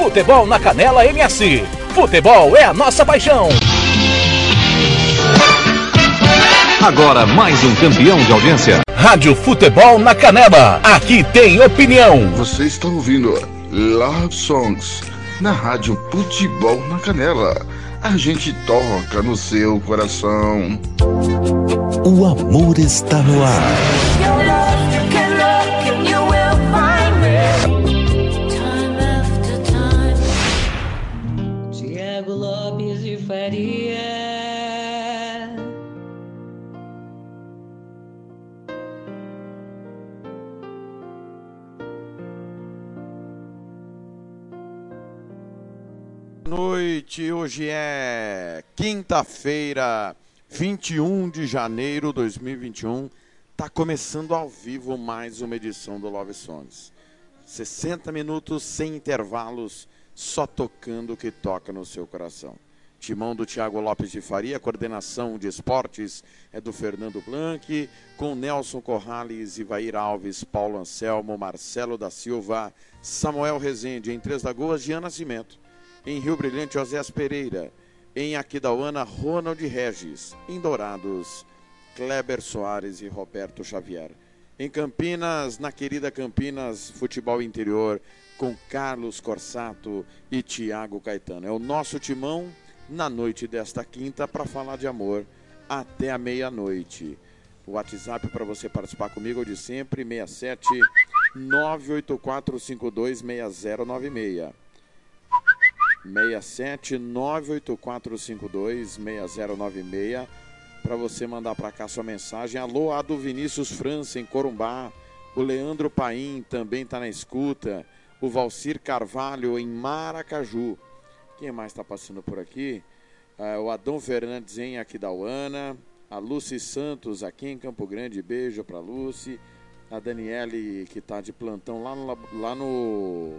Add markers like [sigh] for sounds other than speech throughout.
Futebol na Canela MS. Futebol é a nossa paixão. Agora mais um campeão de audiência. Rádio Futebol na Canela. Aqui tem opinião. Você está ouvindo Love Songs na Rádio Futebol na Canela. A gente toca no seu coração. O amor está no ar. Noite, hoje é quinta-feira, 21 de janeiro de 2021. Tá começando ao vivo mais uma edição do Love Songs. 60 minutos sem intervalos, só tocando o que toca no seu coração. Timão do Tiago Lopes de Faria, coordenação de esportes é do Fernando Blanc, com Nelson Corrales, Ivair Alves, Paulo Anselmo, Marcelo da Silva, Samuel Rezende, em Três Lagoas, Jean Nascimento. Em Rio Brilhante, Osés Pereira. Em Aquidauana, Ronald Regis. Em Dourados, Kleber Soares e Roberto Xavier. Em Campinas, na querida Campinas, futebol interior, com Carlos Corsato e Tiago Caetano. É o nosso timão na noite desta quinta para falar de amor até a meia-noite. O WhatsApp para você participar comigo é de sempre, 67 984526096. 67 98452 6096 para você mandar para cá sua mensagem. Alô, a do Vinícius França em Corumbá. O Leandro Paim também está na escuta. O Valcir Carvalho em Maracaju. Quem mais está passando por aqui? Ah, o Adão Fernandes em Aquidauana. A Lucy Santos aqui em Campo Grande. Beijo para Lucy. A Daniele que está de plantão lá no, lá no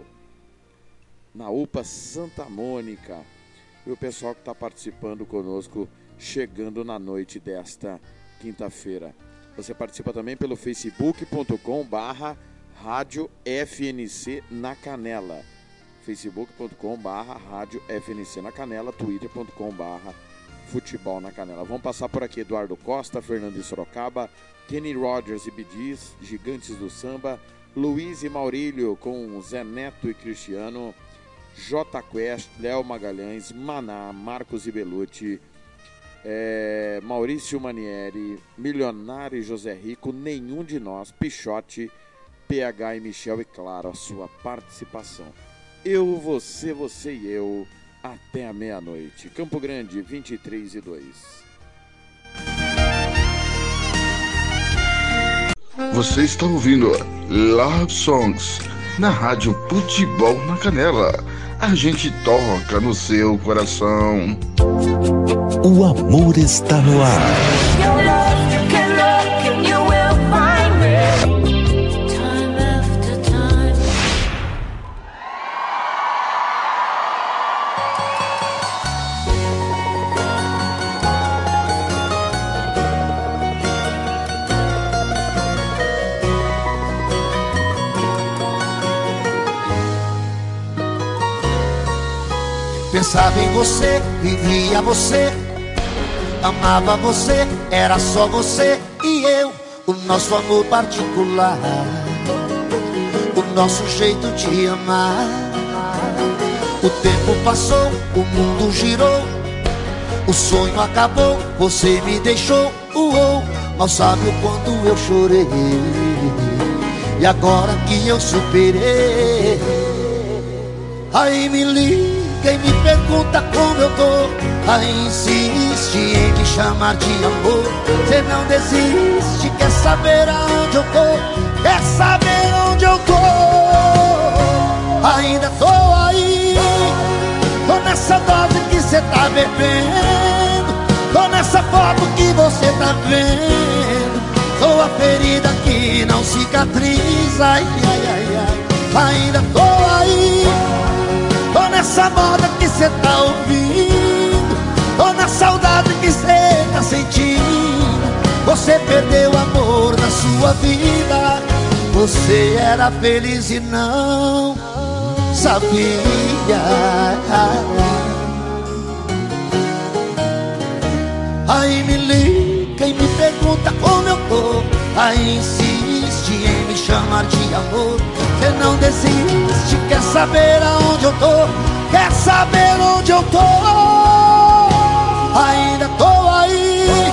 na UPA Santa Mônica. E o pessoal que está participando conosco, chegando na noite desta quinta-feira. Você participa também pelo facebook.com barra Rádio FNC na Canela. facebook.com barra Rádio FNC na Canela, twitter.com barra Futebol na Canela. Vamos passar por aqui Eduardo Costa, Fernando Sorocaba, Kenny Rogers e Bidis, Gigantes do Samba, Luiz e Maurílio com Zé Neto e Cristiano, J Quest, Léo Magalhães, Maná, Marcos Ibelucci, é, Maurício Manieri, Milionário e José Rico, nenhum de nós, Pichote, PH e Michel e claro, a sua participação. Eu, você, você e eu, até a meia-noite. Campo Grande, 23 e 2. Você está ouvindo Love Songs na Rádio Futebol na Canela. A gente toca no seu coração. O amor está no ar. Pensava em você, vivia você, amava você, era só você e eu, o nosso amor particular, o nosso jeito de amar. O tempo passou, o mundo girou, o sonho acabou, você me deixou, uou, mal sabe o quanto eu chorei. E agora que eu superei, aí me liga quem me pergunta como eu tô Aí insiste em me chamar de amor. Você não desiste, quer saber aonde eu tô? Quer saber onde eu tô? Ainda tô aí. Tô nessa dose que cê tá bebendo. Tô nessa foto que você tá vendo. Tô a ferida que não cicatriza. Ai, ai, ai, ai. Ainda tô aí nessa moda que cê tá ouvindo Tô na saudade que cê tá sentindo Você perdeu o amor da sua vida Você era feliz e não sabia. Aí me liga e me pergunta como eu tô. Aí insiste em me chamar de amor. Você não desiste, quer saber aonde eu tô? Quer saber onde eu tô? Ainda tô aí,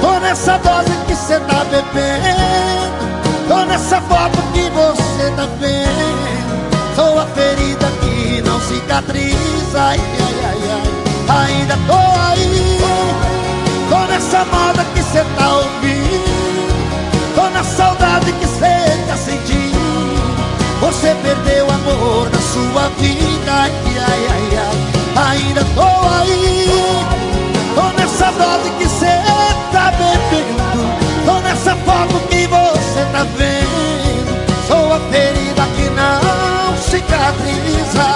tô nessa dose que cê tá bebendo. Tô nessa foto que você tá vendo. Sou a ferida que não cicatriza. Ai, ai, ai, ai. Ainda tô aí, tô nessa moda que cê tá ouvindo. Tô na saudade que cê tá sentindo. Você perdeu o amor da sua vida ai, ai, ai, ai. Ainda tô aí Tô nessa dose que cê tá bebendo. Tô nessa foto que você tá vendo. Sou a ferida que não cicatriza.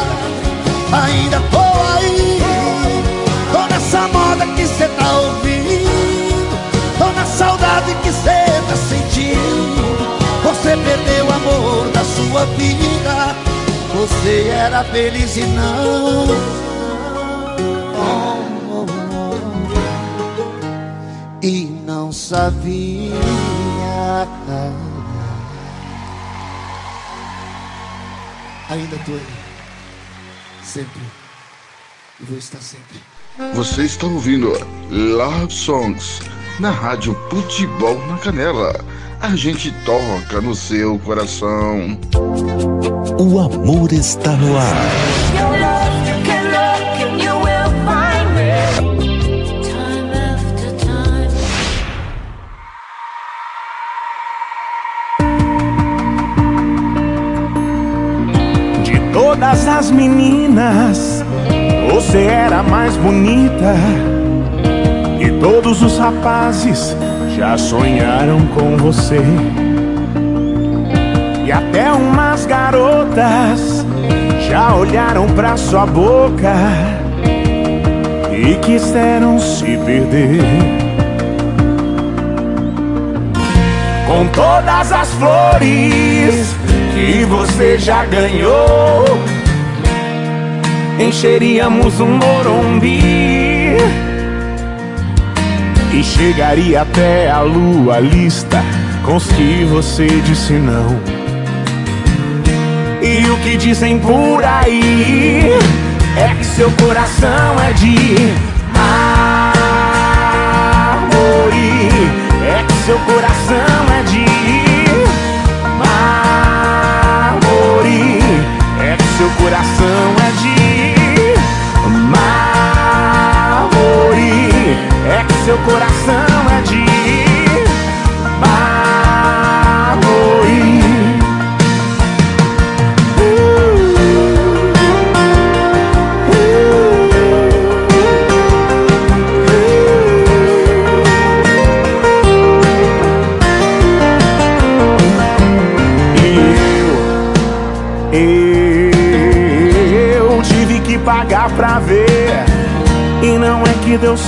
Ainda tô aí Tô nessa moda que cê tá ouvindo. Tô na saudade que cê tá sentindo sua vida Você era feliz e não. E não sabia. Ainda tô aí. Sempre. E vou estar sempre. Você está ouvindo Love Songs na rádio Futebol na Canela. A gente toca no seu coração. O amor está no ar. De todas as meninas, você era a mais bonita. E todos os rapazes já sonharam com você. E até umas garotas já olharam pra sua boca e quiseram se perder. Com todas as flores que você já ganhou, encheríamos um morumbi e chegaria até a lua lista com os que você disse não. E o que dizem por aí é que seu coração é de amore, é que seu coração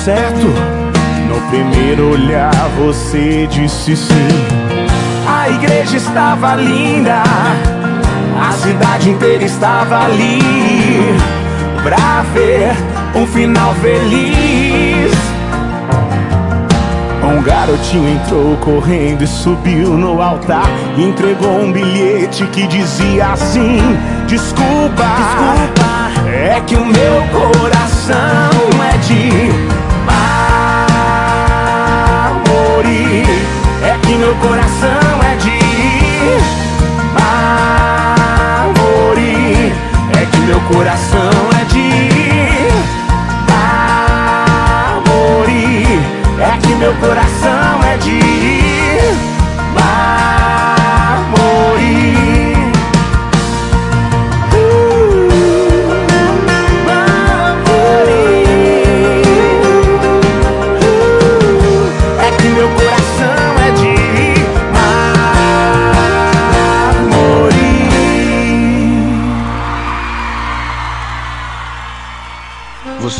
certo. No primeiro olhar você disse sim. A igreja estava linda, a cidade inteira estava ali pra ver um final feliz. Um garotinho entrou correndo e subiu no altar e entregou um bilhete que dizia assim: Desculpa, desculpa, é que o meu coração é de que meu coração é de amore, é que meu coração é de amore, é que meu coração é de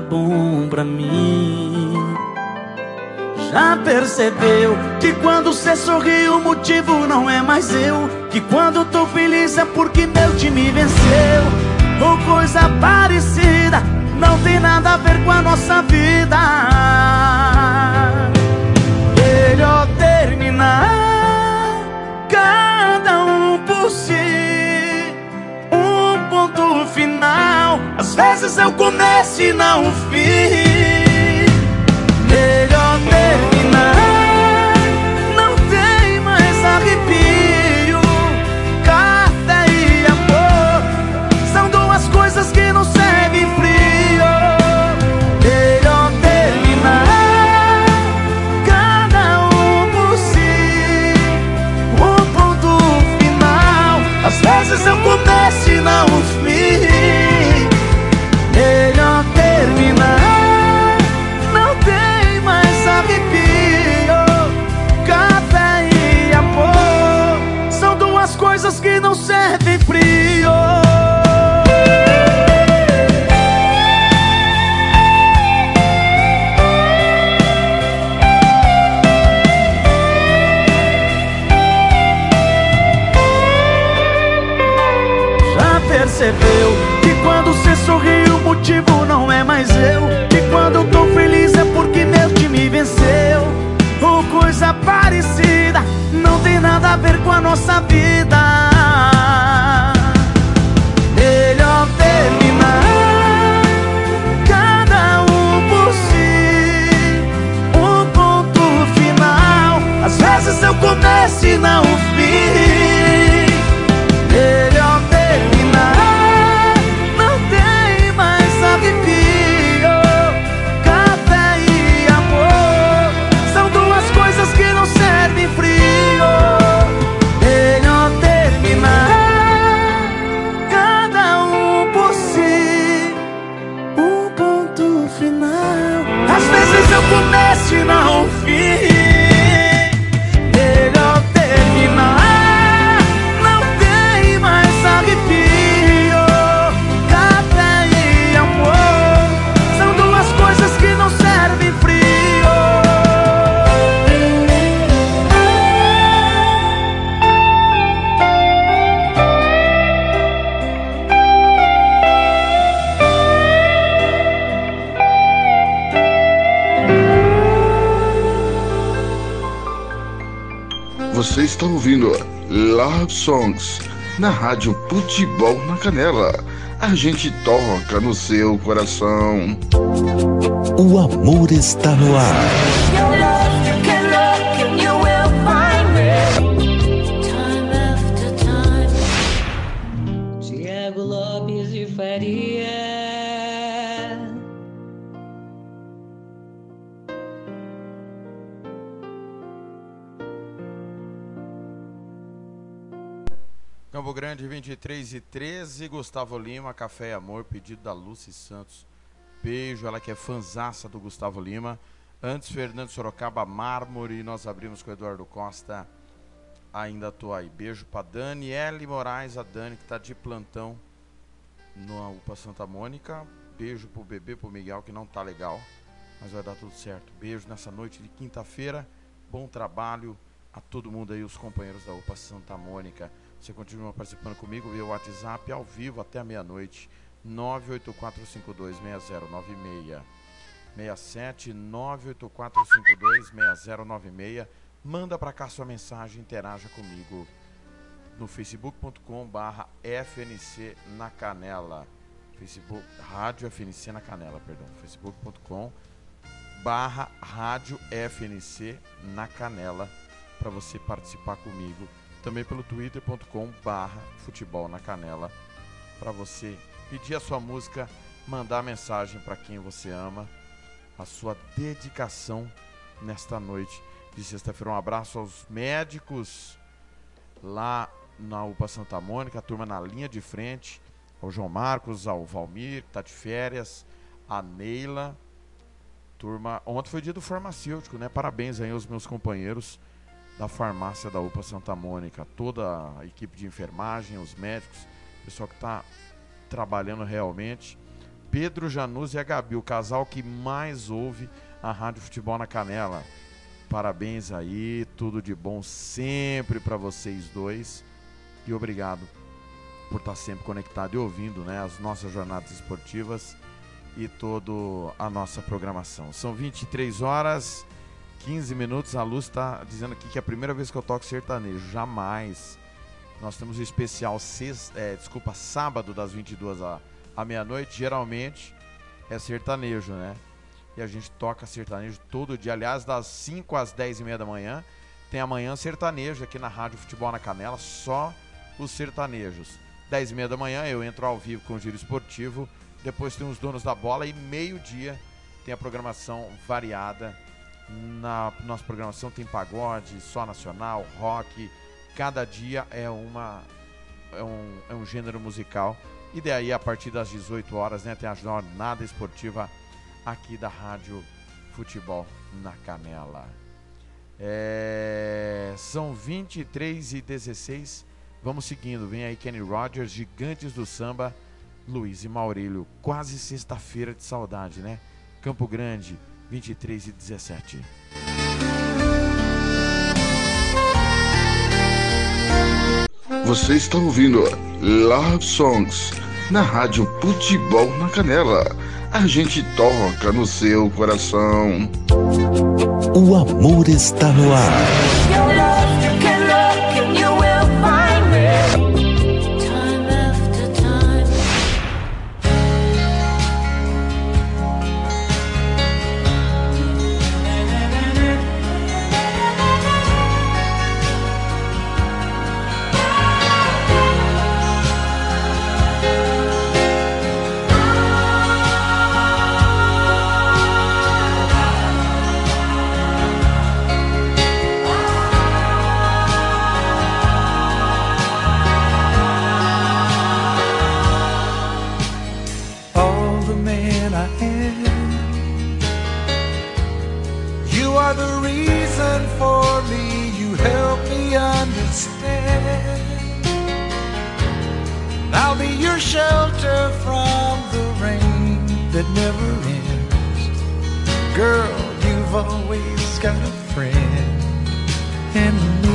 Bom pra mim. Já percebeu que quando cê sorri o motivo não é mais eu. Que quando tô feliz é porque meu time venceu. Ou coisa parecida Não tem nada a ver com a nossa vida. Melhor terminar Cada um por si. Um ponto final Às vezes eu começo e não fim nossa na Rádio Futebol na Canela. A gente toca no seu coração. O amor está no ar. Grande 23 e 13, Gustavo Lima, Café e Amor, pedido da Lucy Santos. Beijo, ela que é fanzaça do Gustavo Lima. Antes, Fernando Sorocaba, Mármore, nós abrimos com Eduardo Costa. Ainda tô aí. Beijo pra Daniele Moraes, a Dani que tá de plantão no UPA Santa Mônica. Beijo pro bebê, pro Miguel que não tá legal, mas vai dar tudo certo. Beijo nessa noite de quinta-feira. Bom trabalho a todo mundo aí, os companheiros da UPA Santa Mônica. Você continua participando comigo via WhatsApp ao vivo até a meia-noite. 984526096. 67 984526096. Manda para cá sua mensagem, interaja comigo no facebook.com barra FNC na Canela. Facebook, Rádio FNC na Canela, perdão. facebook.com barra Rádio FNC na Canela para você participar comigo também pelo twitter.com barra futebol na canela para você pedir a sua música, mandar mensagem para quem você ama, a sua dedicação nesta noite de sexta-feira. Um abraço aos médicos lá na UPA Santa Mônica, a turma na linha de frente, ao João Marcos, ao Valmir, que está de férias, a Neila, turma. Ontem foi dia do farmacêutico, né? Parabéns aí aos meus companheiros da farmácia da UPA Santa Mônica, toda a equipe de enfermagem, os médicos, o pessoal que está trabalhando realmente. Pedro Janus e a Gabi, o casal que mais ouve a Rádio Futebol na Canela. Parabéns aí, tudo de bom sempre para vocês dois. E obrigado por estar sempre conectado e ouvindo né, as nossas jornadas esportivas e toda a nossa programação. São 23 horas, 15 minutos. A Luz está dizendo aqui que é a primeira vez que eu toco sertanejo. Jamais. Nós temos o especial sexta, é, desculpa, sábado das 22 à, à meia-noite. Geralmente é sertanejo, né? E a gente toca sertanejo todo dia. Aliás, das 5 às 10 e meia da manhã, tem amanhã sertanejo aqui na Rádio Futebol na Canela, só os sertanejos. 10 e meia da manhã eu entro ao vivo com o Giro Esportivo. Depois tem os donos da bola e meio-dia tem a programação variada. Na nossa programação tem pagode, só nacional, rock. Cada dia é uma é um, é um gênero musical. E daí a partir das 18 horas, né, tem a jornada esportiva aqui da Rádio Futebol na Canela. É, são 23 e 16. Vamos seguindo. Vem aí Kenny Rogers, Gigantes do Samba, Luiz e Maurílio. Quase sexta-feira de saudade, né? Campo Grande, 23 e 17. Você está ouvindo Love Songs na Rádio Futebol na Canela a gente toca no seu coração. O amor está no ar. The reason for me, you help me understand. And I'll be your shelter from the rain that never ends. Girl, you've always got a friend in me.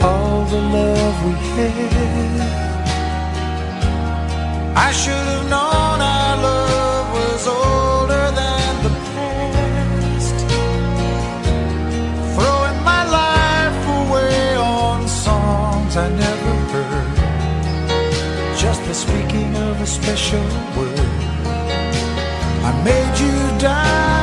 all the love we had. I should have known our love was older than the past. Throwing my life away on songs I never heard. Just the speaking of a special word. I made you die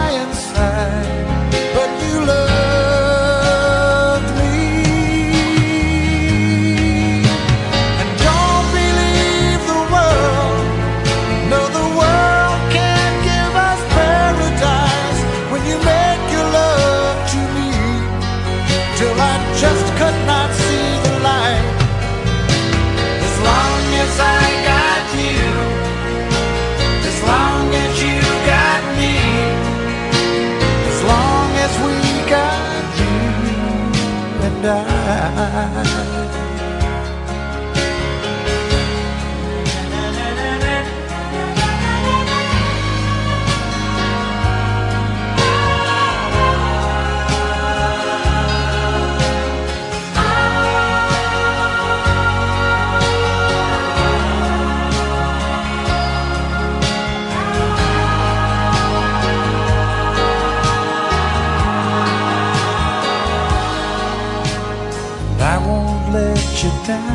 down.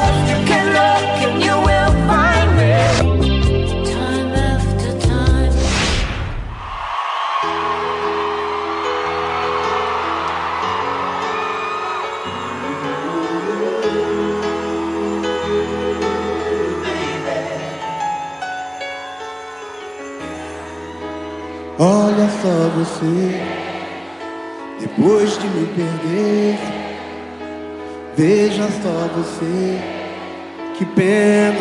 Olha só você, depois de me perder. Veja só você, que pena.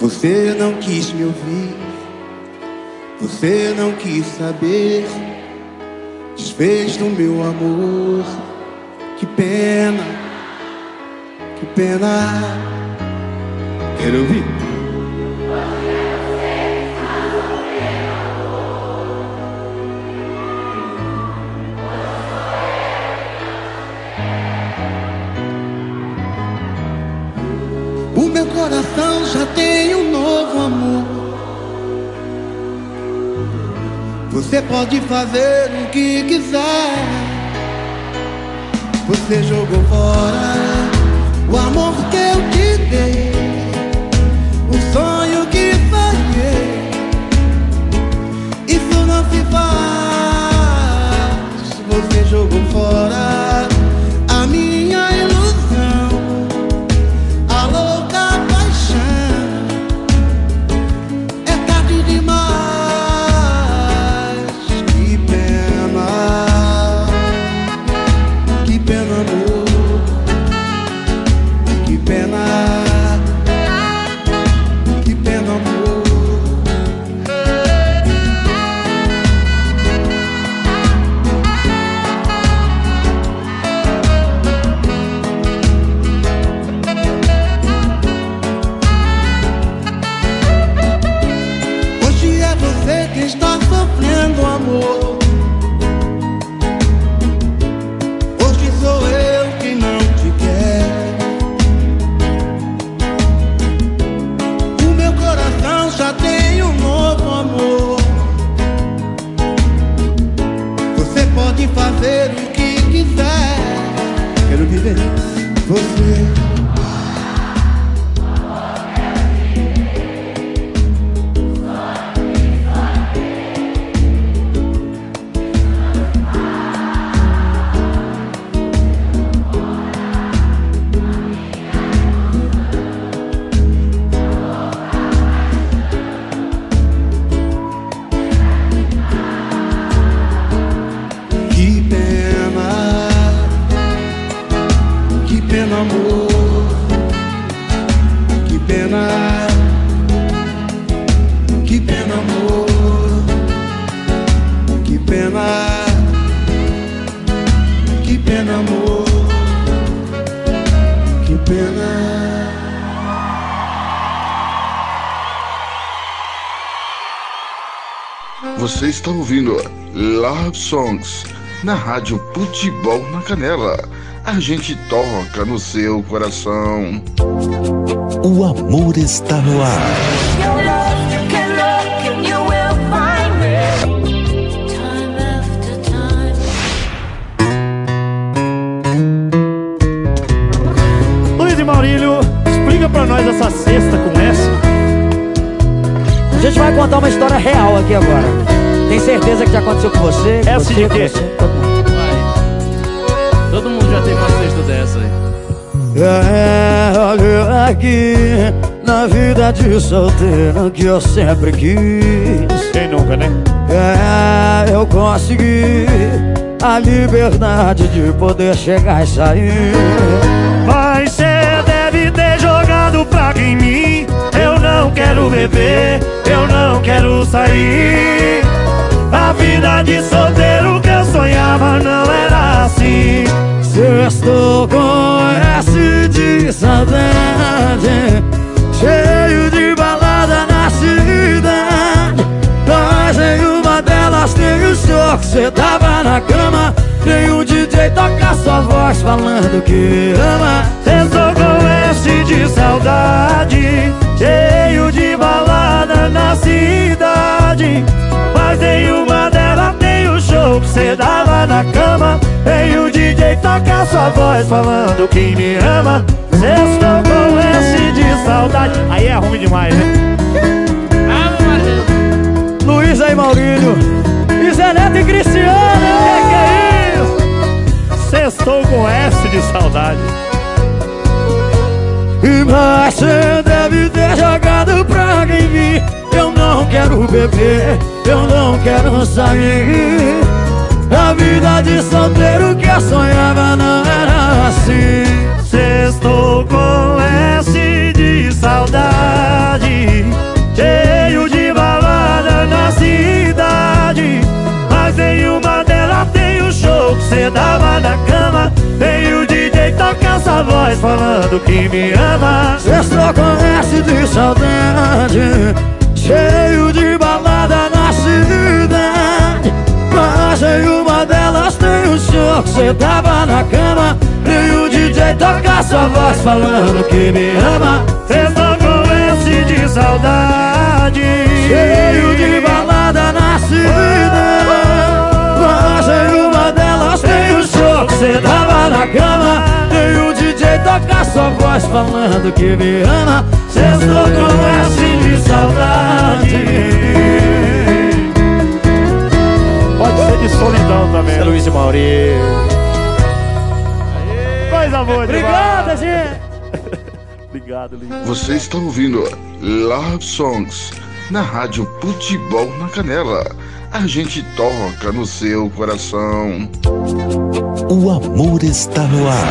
Você não quis me ouvir, você não quis saber. Desfez do meu amor, que pena, que pena. Quero ouvir. Você pode fazer o que quiser. Você jogou fora o amor que eu te dei, o sonho que sonhei. Isso não se faz. Songs, na Rádio Futebol na Canela. A gente toca no seu coração. O amor está no ar. Luiz e Maurílio, explica pra nós essa sexta começa. A gente vai contar uma história real aqui agora. Tem certeza que já aconteceu com você? com Essa você, de quê? você, todo mundo. Todo mundo já teve uma cesta dessa aí. É, olha aqui na vida de solteiro que eu sempre quis. Quem nunca, né? É, eu consegui a liberdade de poder chegar e sair. Mas cê deve ter jogado praga em mim. Eu não quero beber, eu não quero sair. A vida de solteiro que eu sonhava não era assim. Se eu estou com S de saudade, cheio de balada na cidade. Mas em uma delas tem o show que cê tava na cama. Tem o DJ tocar sua voz falando que ama. Estou com S de saudade, cheio de balada na cidade. Mas em uma delas tem o show que cê dava na cama. Tem o DJ tocar sua voz falando que me ama. Estou com S de saudade. Aí é ruim demais, né? Luiz aí, Maurílio. E e Cristiano. Que que é isso? Sextou com S de saudade. Mas cê deve ter jogado praga em mim. Eu não quero beber, eu não quero sair. A vida de solteiro que eu sonhava não era assim. Sextou com S de saudade Cheio de balada na cidade. Mas em uma delas tem o show que cê dava na cama Tem o DJ tocar essa voz falando que me ama. Estou com S de saudade Cheio de balada na cidade. Mas em uma delas tem o show que cê tava na cama. E o DJ toca sua voz falando que me ama. Estou com S de saudade Cheio de balada na cidade. Mas em uma show que cê tava na cama E o DJ toca sua voz falando que me ama. Sextou com S de saudade. Pode ser de solidão também É Luiz Mauri Coisa boa [laughs] Obrigado, gente. Obrigado, Link. Você está ouvindo Love Songs na Rádio Futebol na Canela. A gente toca no seu coração. O amor está no ar.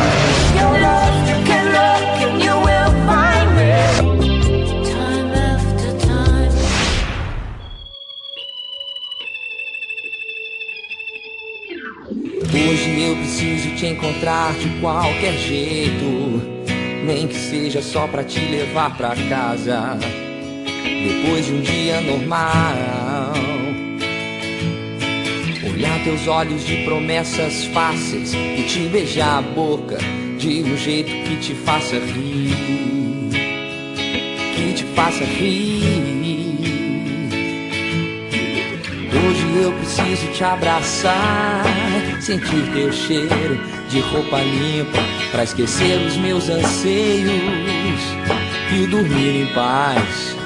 Hoje eu preciso te encontrar de qualquer jeito, nem que seja só pra te levar pra casa. Depois de um dia normal, olhar teus olhos de promessas fáceis e te beijar a boca de um jeito que te faça rir, que te faça rir. Hoje eu preciso te abraçar, sentir teu cheiro de roupa limpa, pra esquecer os meus anseios e dormir em paz.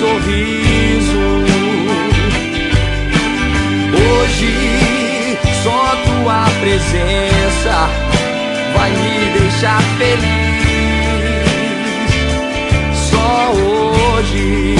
Sorriso. Hoje só tua presença vai me deixar feliz. Só hoje.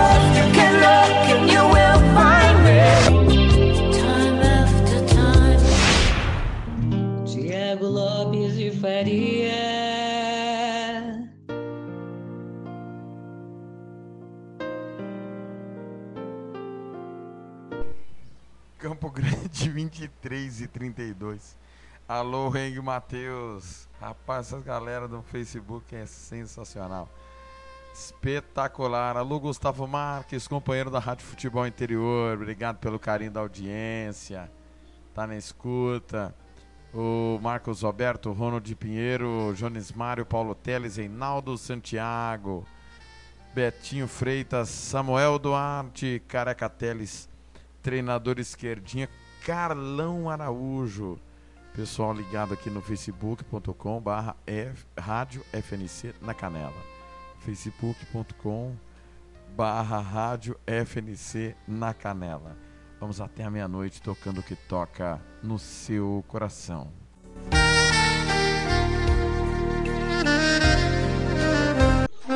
Grande 23 e 32. Alô, Reng Matheus. Rapaz, essa galera do Facebook é sensacional. Espetacular. Alô, Gustavo Marques, companheiro da Rádio Futebol Interior. Obrigado pelo carinho da audiência. Tá na escuta. O Marcos Roberto, Ronald Pinheiro, Jones Mário, Paulo Teles, Reinaldo Santiago, Betinho Freitas, Samuel Duarte, Careca Teles, treinador esquerdinha, Carlão Araújo. Pessoal ligado aqui no facebook.com barra rádio FNC na canela. facebook.com barra rádio FNC na canela. Vamos até a meia-noite tocando o que toca no seu coração.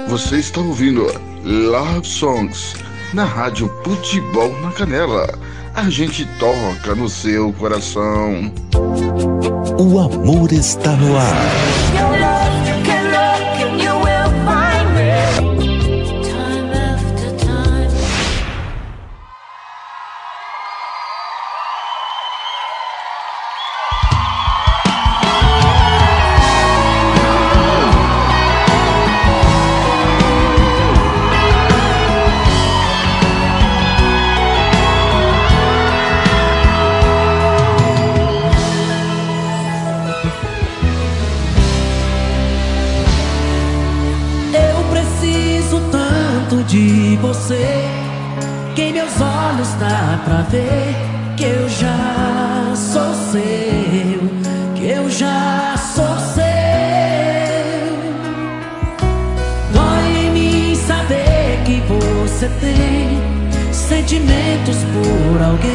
Você está ouvindo Love Songs na Rádio Futebol na Canela. A gente toca no seu coração. O amor está no ar. Pra ver que eu já sou seu, que eu já sou seu. Dói em mim saber que você tem sentimentos por alguém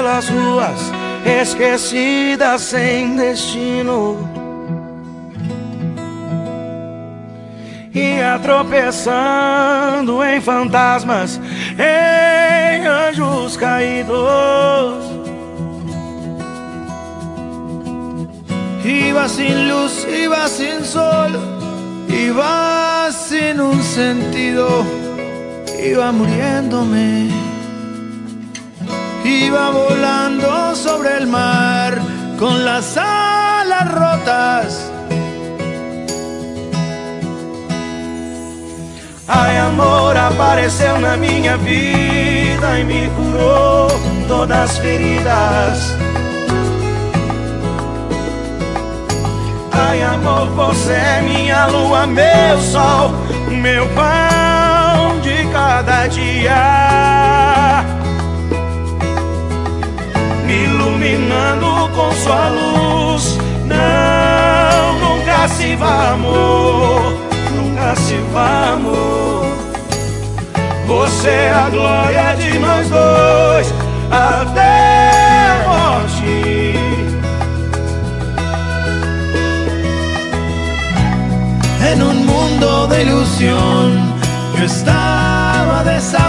Pelas ruas esquecidas sem destino. Ia tropeçando em fantasmas, em anjos caídos. Iba sin luz, iba sin sol, iba sin un sentido, iba muriéndome. Iba volando sobre el mar con las alas rotas. Ai, amor apareceu na minha vida e me curou todas as feridas. Ai, amor, você é minha lua, meu sol, meu pão de cada dia. Iluminando com sua luz. Não, nunca se vá, amor, nunca se vá, amor. Você é a glória de nós dois até a morte. En un mundo de ilusión, yo estaba desahuciado,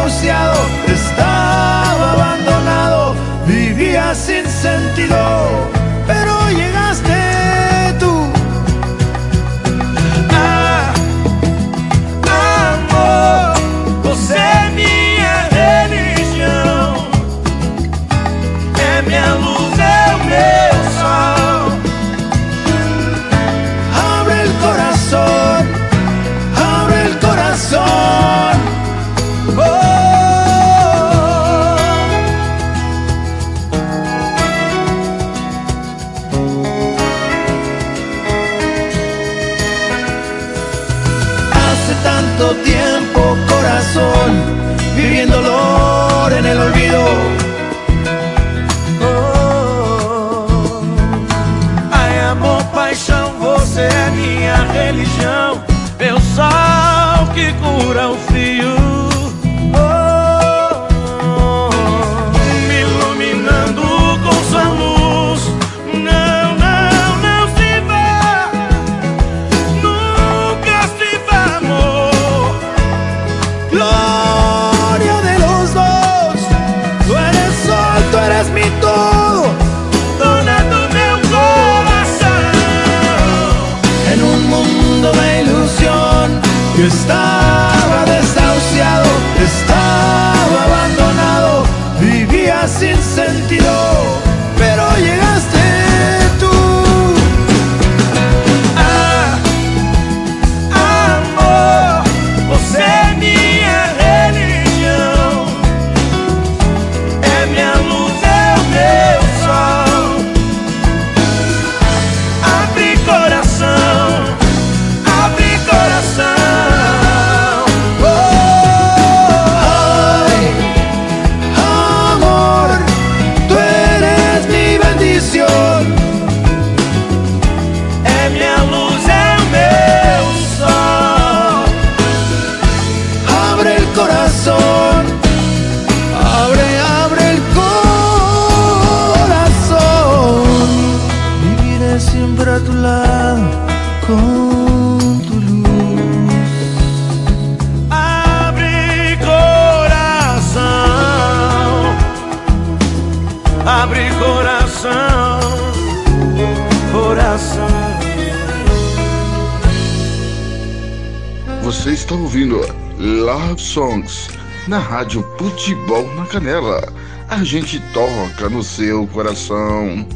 na Rádio Futebol na Canela. a gente toca no seu coração.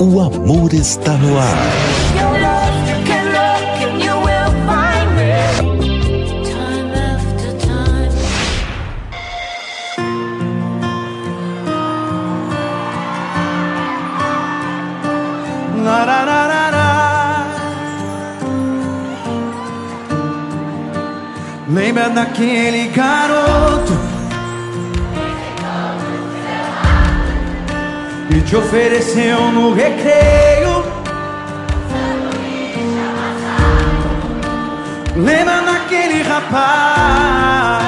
O amor está no ar. Lembra daquele garoto que te ofereceu no recreio? Lembra daquele rapaz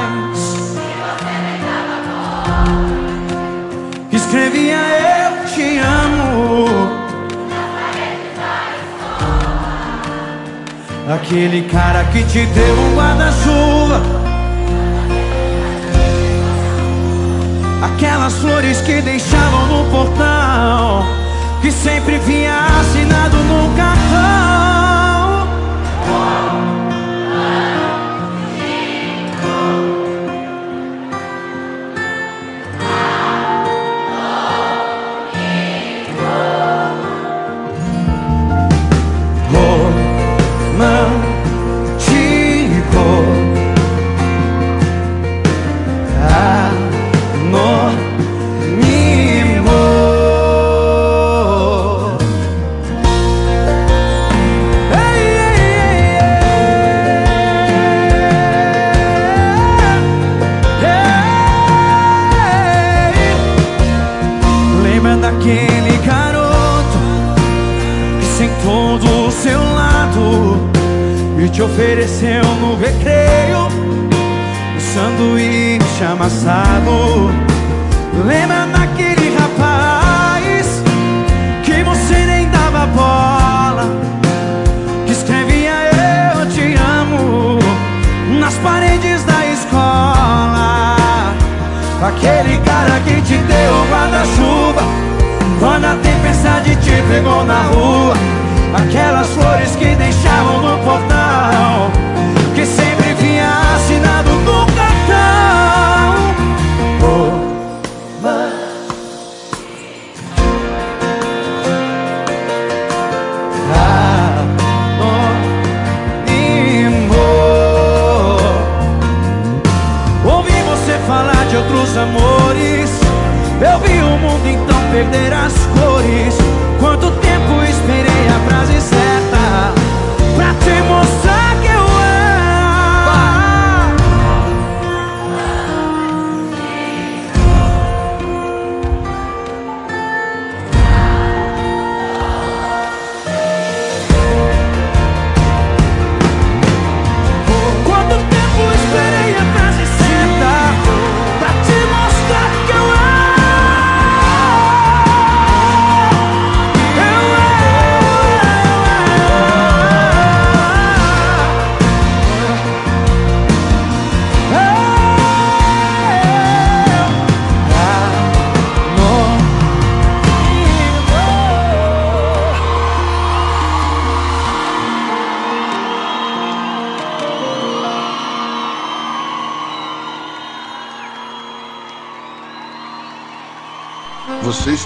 que escrevia Eu te amo? Aquele cara que te deu um guarda-chuva Aquelas flores que deixavam no portão Que sempre vinha assinado no cartão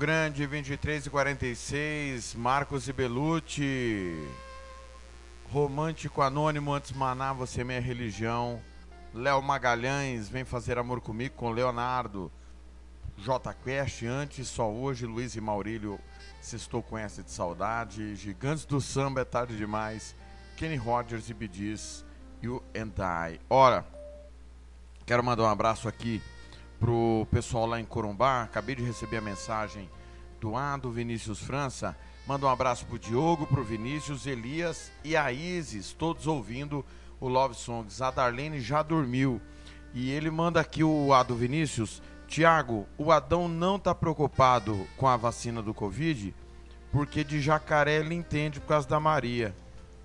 Grande, 23 e 46, Marcos e Belucci. Romântico Anônimo, antes Maná, você é minha religião. Léo Magalhães, vem fazer amor comigo com Leonardo. J Quest, antes, só hoje, Luiz e Maurílio, se estou com essa de saudade. Gigantes do Samba, é tarde demais. Kenny Rogers e Bidis, You and I. Ora, quero mandar um abraço aqui pro pessoal lá em Corumbá. Acabei de receber a mensagem do A do Vinícius França. Manda um abraço pro Diogo, pro Vinícius, Elias e a Isis, todos ouvindo o Love Songs. A Darlene já dormiu. E ele manda aqui o Ado Vinícius. Tiago, o Adão não tá preocupado com a vacina do Covid, porque de jacaré ele entende por causa da Maria.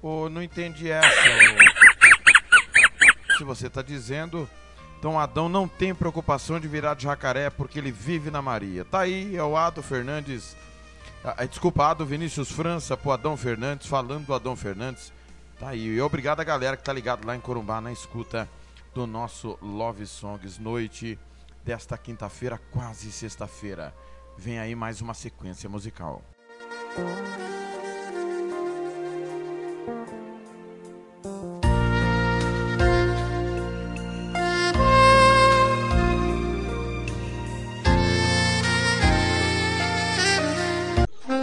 Ô, não entendi essa. Se você tá dizendo, então Adão não tem preocupação de virar de jacaré porque ele vive na Maria. Tá aí, é o Ado Fernandes. ah, ah, desculpa, Ado Vinícius França pro Adão Fernandes, falando do Adão Fernandes. Tá aí. E obrigado a galera que tá ligado lá em Corumbá na escuta do nosso Love Songs noite desta quinta-feira, quase sexta-feira. Vem aí mais uma sequência musical.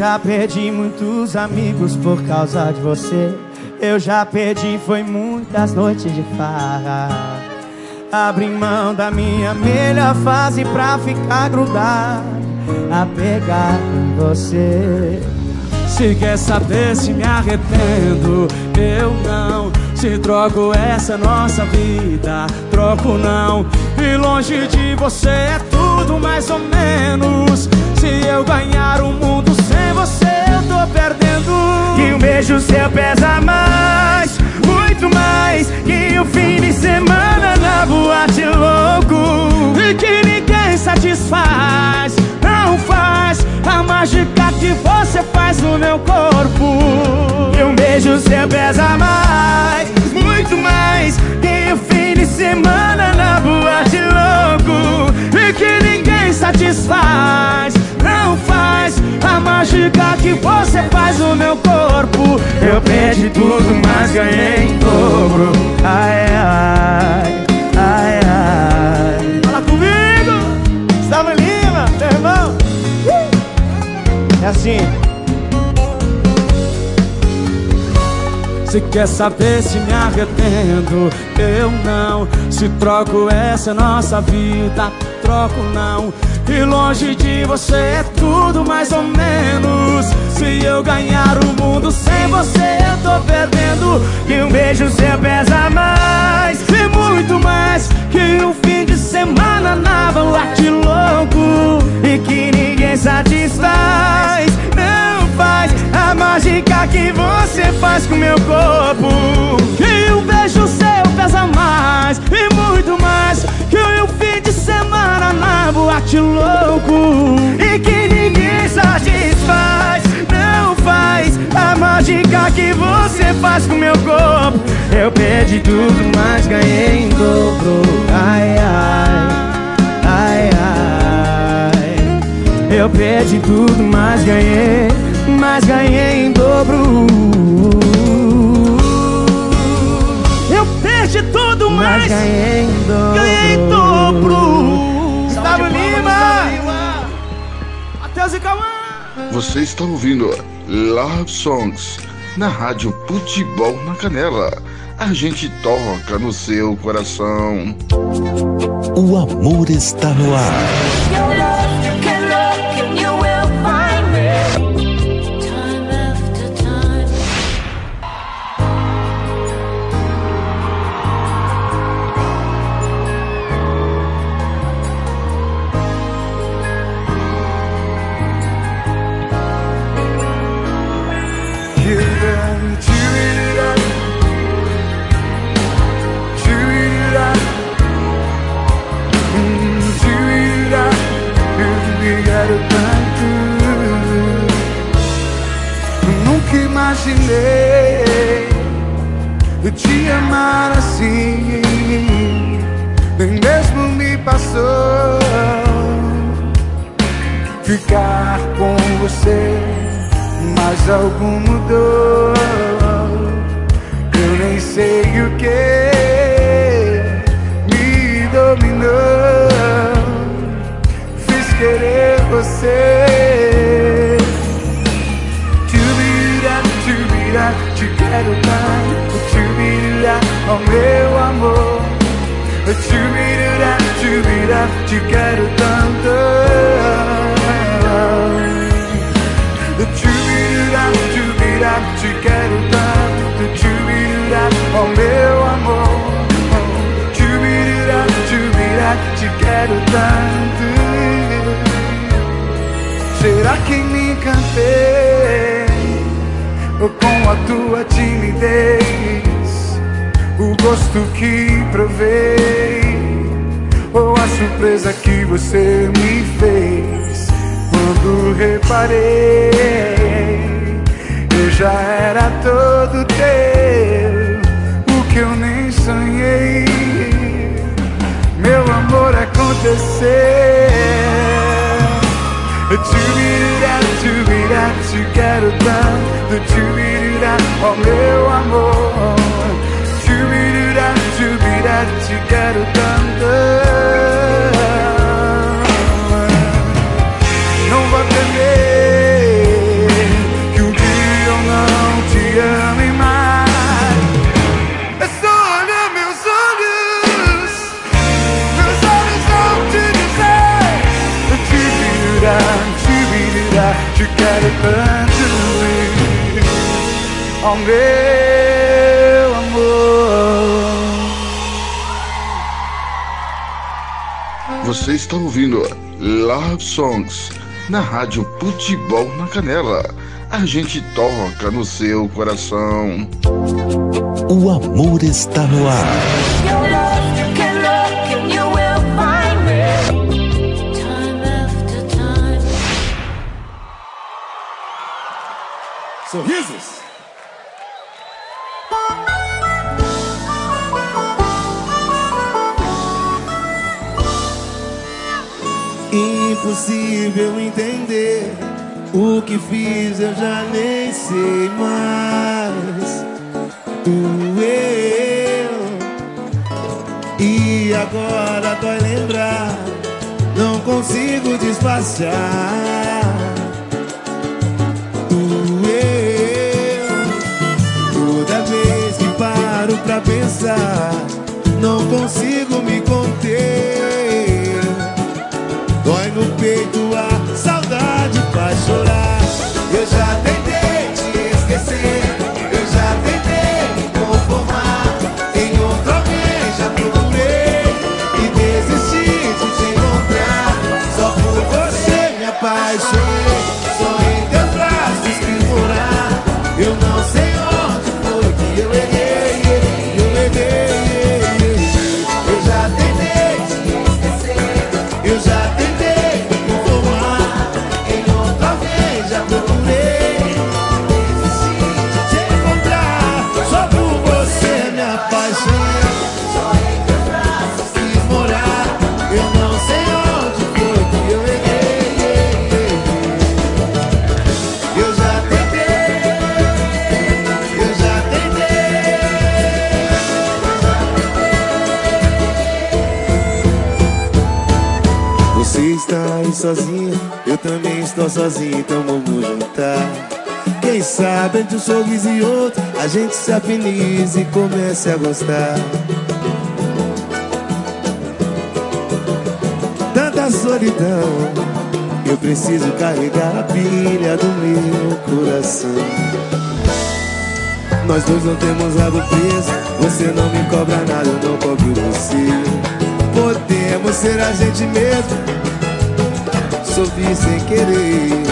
Já perdi muitos amigos por causa de você. Eu já perdi, foi muitas noites de farra. Abri mão da minha melhor fase pra ficar grudado, apegado em você. Se quer saber se me arrependo, eu não. Se troco essa nossa vida, troco não. E longe de você é tudo mais ou menos. Se eu ganhar o mundo sem você, eu tô perdendo. E um beijo seu pesa mais, muito mais. Que o fim de semana na boate louco. E que ninguém satisfaz, não faz a mágica que você faz no meu corpo. E um beijo seu pesa mais, satisfaz, não faz a mágica que você faz no meu corpo. Eu perdi tudo, mas ganhei em dobro. Ai, ai, ai, ai. Fala comigo, Gustavo Lima, meu irmão. É assim. Se quer saber se me arrependo, eu não. Se troco essa nossa vida, troco não. E longe de você é tudo mais ou menos. Se eu ganhar o mundo sem você, eu tô perdendo. E um beijo seu pesa mais, e muito mais. Que um fim de semana na boate louco. E que ninguém satisfaz, não faz a mágica que você faz com meu corpo. Que um beijo seu pesa mais, e muito mais. Na boate louco. E que ninguém satisfaz, não faz a mágica que você faz com meu corpo. Eu perdi tudo, mas ganhei em dobro. Ai, ai, ai, ai. Eu perdi tudo, mas ganhei, mas ganhei em dobro. Eu perdi tudo, mas, ganhei em dobro. Ganhei em dobro. Matheus e Cauã. Você está ouvindo Love Songs na Rádio Futebol na Canela. A gente toca no seu coração. O amor está no ar. Aconteceu Tchubirá, tchubirá, te quero tanto Tchubirá, oh meu amor Tchubirá, tchubirá, te te quero tanto Oh meu amor Você está ouvindo Love Songs na Rádio Futebol na Canela. A gente toca no seu coração. O amor está no ar. Sorrisos. Impossível entender o que fiz, eu já nem sei mais. Doeu e agora dói lembrar. Não consigo despachar. Não consigo me conter. Dói no peito a saudade faz chorar. Eu já tentei te esquecer. Eu já tentei me conformar. Em outro alguém já procurei. E desisti de te encontrar. Só por você me apaixonei. Estou sozinho, então vamos juntar. Quem sabe entre um sorriso e outro, a gente se afinize e comece a gostar. Tanta solidão, eu preciso carregar a pilha do meu coração. Nós dois não temos algo preso, você não me cobra nada, eu não cobro você. Podemos ser a gente mesmo, sorri sem querer.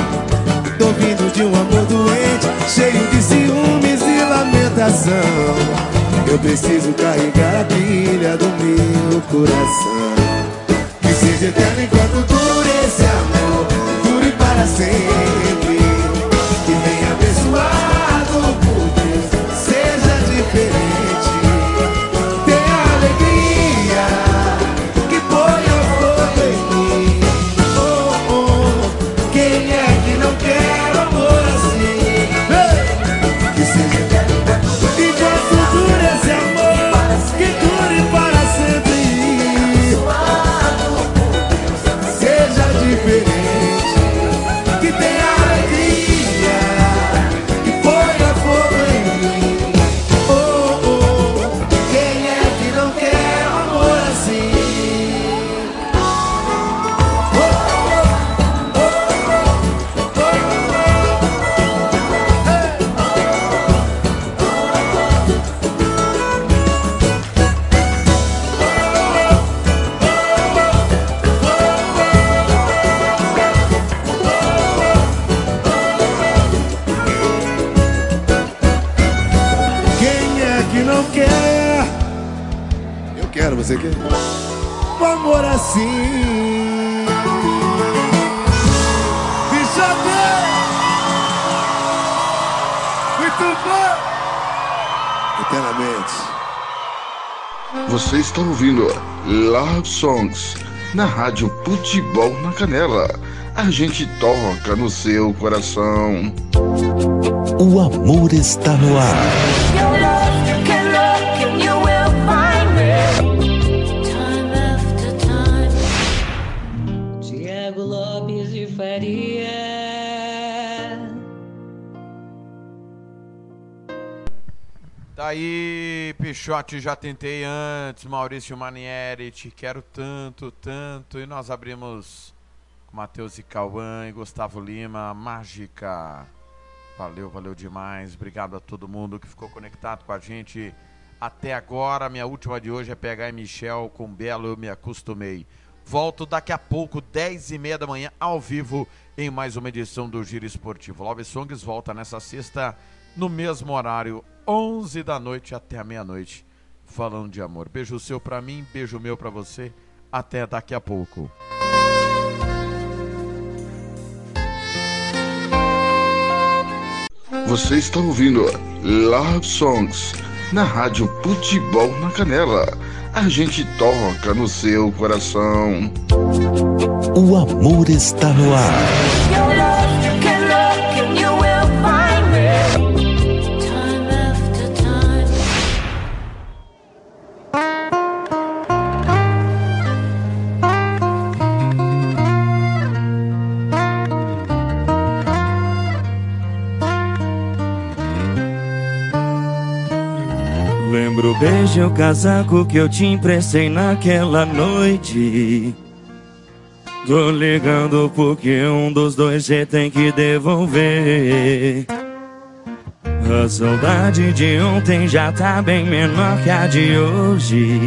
Tô vindo de um amor doente, cheio de ciúmes e lamentação. Eu preciso carregar a pilha do meu coração. Que seja eterno enquanto dure esse amor, dure para sempre. Songs na Rádio Futebol na Canela. A gente toca no seu coração. O amor está no ar. Tiago Lopes de Faria. Tá aí, Pichote, já tentei antes, Maurício Manieri, te quero tanto, tanto. E nós abrimos com Matheus e Cauã e Gustavo Lima, Mágica. Valeu, valeu demais. Obrigado a todo mundo que ficou conectado com a gente até agora. Minha última de hoje é pegar Michel com Belo, eu me acostumei. Volto daqui a pouco, 10 e meia da manhã, ao vivo, em mais uma edição do Giro Esportivo. Love Songs volta nessa sexta, no mesmo horário, 11 da noite até a meia-noite, falando de amor. Beijo seu pra mim, beijo meu pra você. Até daqui a pouco. Você está ouvindo Love Songs na Rádio Futebol na Canela. A gente toca no seu coração. O amor está no ar. Lembro o beijo e o casaco que eu te emprestei naquela noite. Tô ligando porque um dos dois cê tem que devolver. A saudade de ontem já tá bem menor que a de hoje.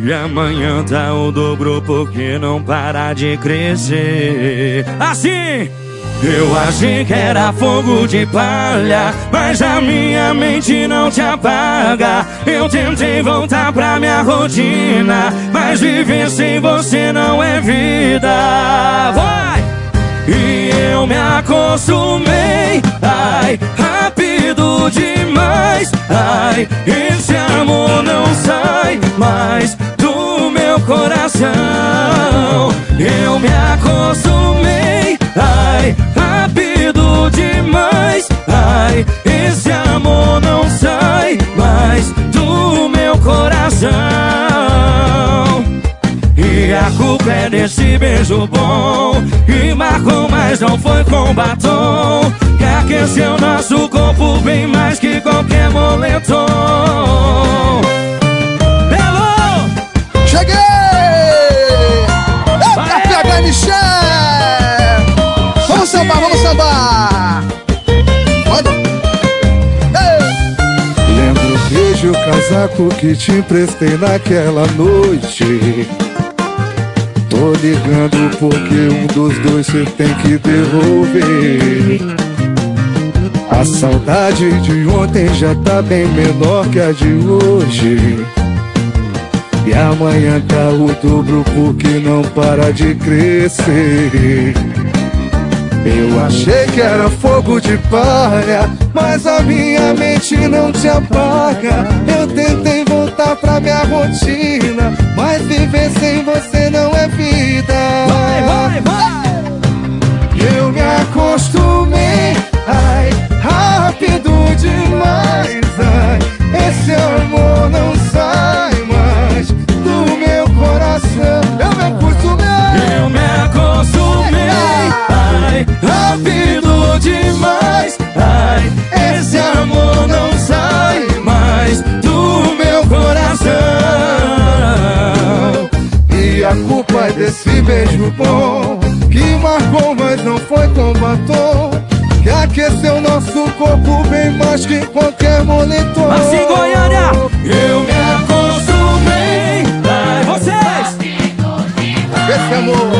E amanhã tá o dobro porque não para de crescer. Assim! Eu achei que era fogo de palha, mas a minha mente não te apaga. Eu tentei voltar pra minha rotina, mas viver sem você não é vida. Vai! E eu me acostumei, ai, rápido demais. Ai, esse amor não sai mais do meu coração. Eu me acostumei, Ai, esse amor não sai mais do meu coração. E a culpa é desse beijo bom Que marcou, mas não foi com batom. Que aqueceu nosso corpo bem mais que qualquer moletom casaco que te emprestei naquela noite. Tô ligando porque um dos dois cê tem que devolver. A saudade de ontem já tá bem menor que a de hoje. E amanhã tá o dobro porque não para de crescer eu achei que era fogo de palha, mas a minha mente não te apaga. Eu tentei voltar pra minha rotina, mas viver sem você não é vida. Vai, vai, vai! Eu me acostumei, ai, demais. Ai, esse amor não sai mais do meu coração. E a culpa é desse beijo bom Que marcou, mas não foi com batom Que aqueceu nosso corpo bem mais que qualquer moletom Assim, Goiânia, eu me acostumei. Vocês! Esse amor,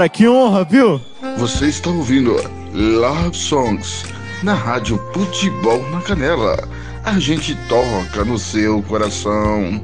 Cara, que honra, viu? Você está ouvindo Love Songs na Rádio Futebol na Canela. A gente toca no seu coração.